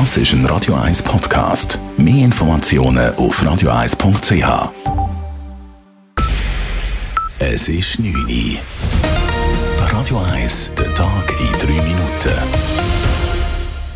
Das ist ein Radio 1 Podcast. Mehr Informationen auf radio1.ch. Es ist 9 Uhr. Radio 1, der Tag in 3 Minuten.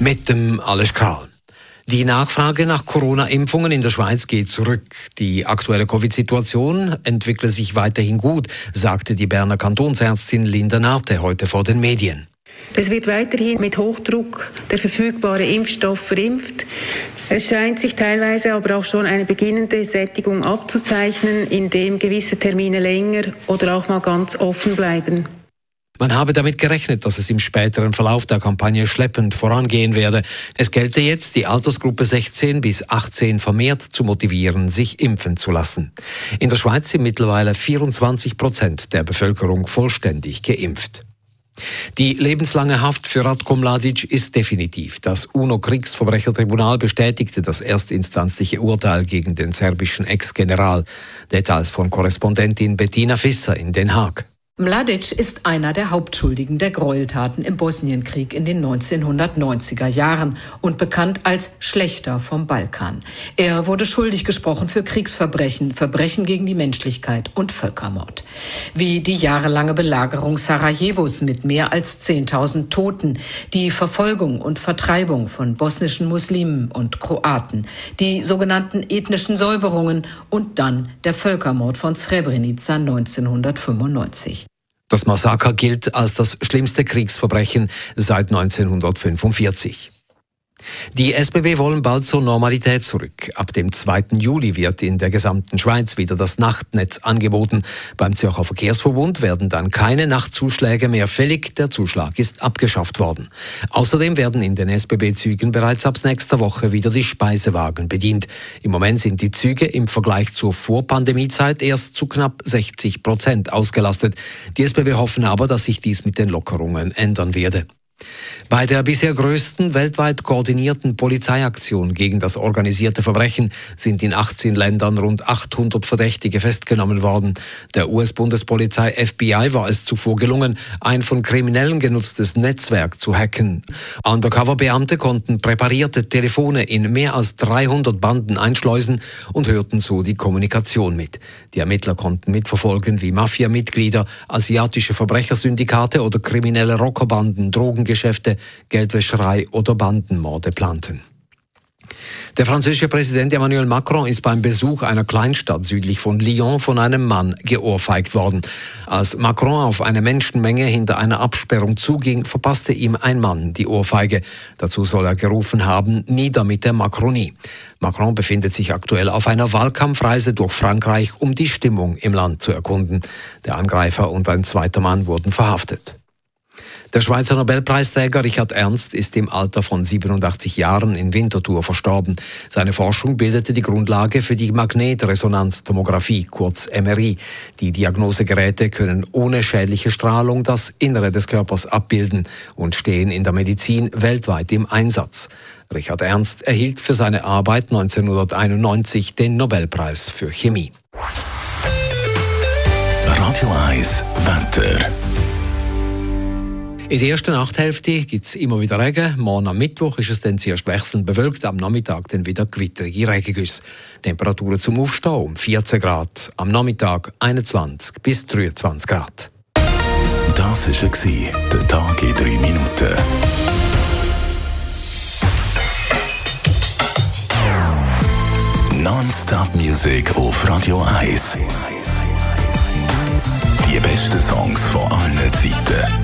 Mit dem Alles Karl. Die Nachfrage nach Corona-Impfungen in der Schweiz geht zurück. Die aktuelle Covid-Situation entwickle sich weiterhin gut, sagte die Berner Kantonsärztin Linda Narte heute vor den Medien. Es wird weiterhin mit Hochdruck der verfügbare Impfstoff verimpft. Es scheint sich teilweise aber auch schon eine beginnende Sättigung abzuzeichnen, indem gewisse Termine länger oder auch mal ganz offen bleiben. Man habe damit gerechnet, dass es im späteren Verlauf der Kampagne schleppend vorangehen werde. Es gelte jetzt, die Altersgruppe 16 bis 18 vermehrt zu motivieren, sich impfen zu lassen. In der Schweiz sind mittlerweile 24 Prozent der Bevölkerung vollständig geimpft. Die lebenslange Haft für Ratko Mladic ist definitiv. Das UNO-Kriegsverbrechertribunal bestätigte das erstinstanzliche Urteil gegen den serbischen Ex-General. Details von Korrespondentin Bettina Fisser in Den Haag. Mladic ist einer der Hauptschuldigen der Gräueltaten im Bosnienkrieg in den 1990er Jahren und bekannt als Schlechter vom Balkan. Er wurde schuldig gesprochen für Kriegsverbrechen, Verbrechen gegen die Menschlichkeit und Völkermord. Wie die jahrelange Belagerung Sarajevos mit mehr als 10.000 Toten, die Verfolgung und Vertreibung von bosnischen Muslimen und Kroaten, die sogenannten ethnischen Säuberungen und dann der Völkermord von Srebrenica 1995. Das Massaker gilt als das schlimmste Kriegsverbrechen seit 1945. Die SBB wollen bald zur Normalität zurück. Ab dem 2. Juli wird in der gesamten Schweiz wieder das Nachtnetz angeboten. Beim Zürcher Verkehrsverbund werden dann keine Nachtzuschläge mehr fällig. Der Zuschlag ist abgeschafft worden. Außerdem werden in den SBB-Zügen bereits ab nächster Woche wieder die Speisewagen bedient. Im Moment sind die Züge im Vergleich zur Vorpandemiezeit erst zu knapp 60 Prozent ausgelastet. Die SBB hoffen aber, dass sich dies mit den Lockerungen ändern werde. Bei der bisher größten weltweit koordinierten Polizeiaktion gegen das organisierte Verbrechen sind in 18 Ländern rund 800 Verdächtige festgenommen worden. Der US-Bundespolizei FBI war es zuvor gelungen, ein von Kriminellen genutztes Netzwerk zu hacken. Undercover-Beamte konnten präparierte Telefone in mehr als 300 Banden einschleusen und hörten so die Kommunikation mit. Die Ermittler konnten mitverfolgen, wie Mafia-Mitglieder, asiatische Verbrechersyndikate oder kriminelle Rockerbanden Drogen Drogengeschäfte, Geldwäscherei oder Bandenmorde planten. Der französische Präsident Emmanuel Macron ist beim Besuch einer Kleinstadt südlich von Lyon von einem Mann geohrfeigt worden. Als Macron auf eine Menschenmenge hinter einer Absperrung zuging, verpasste ihm ein Mann die Ohrfeige. Dazu soll er gerufen haben, nieder mit der Macronie. Macron befindet sich aktuell auf einer Wahlkampfreise durch Frankreich, um die Stimmung im Land zu erkunden. Der Angreifer und ein zweiter Mann wurden verhaftet. Der Schweizer Nobelpreisträger Richard Ernst ist im Alter von 87 Jahren in Winterthur verstorben. Seine Forschung bildete die Grundlage für die Magnetresonanztomographie, kurz MRI. Die Diagnosegeräte können ohne schädliche Strahlung das Innere des Körpers abbilden und stehen in der Medizin weltweit im Einsatz. Richard Ernst erhielt für seine Arbeit 1991 den Nobelpreis für Chemie. Radio 1 Wetter. In der ersten Nachthälfte gibt es immer wieder Regen. Morgen am Mittwoch ist es dann zuerst wechselnd bewölkt, am Nachmittag dann wieder gewitterige Regengüsse. Temperaturen zum Aufstehen um 14 Grad, am Nachmittag 21 bis 23 Grad. Das war der Tag in drei Minuten. Non-Stop-Musik auf Radio 1. Die besten Songs von allen Zeiten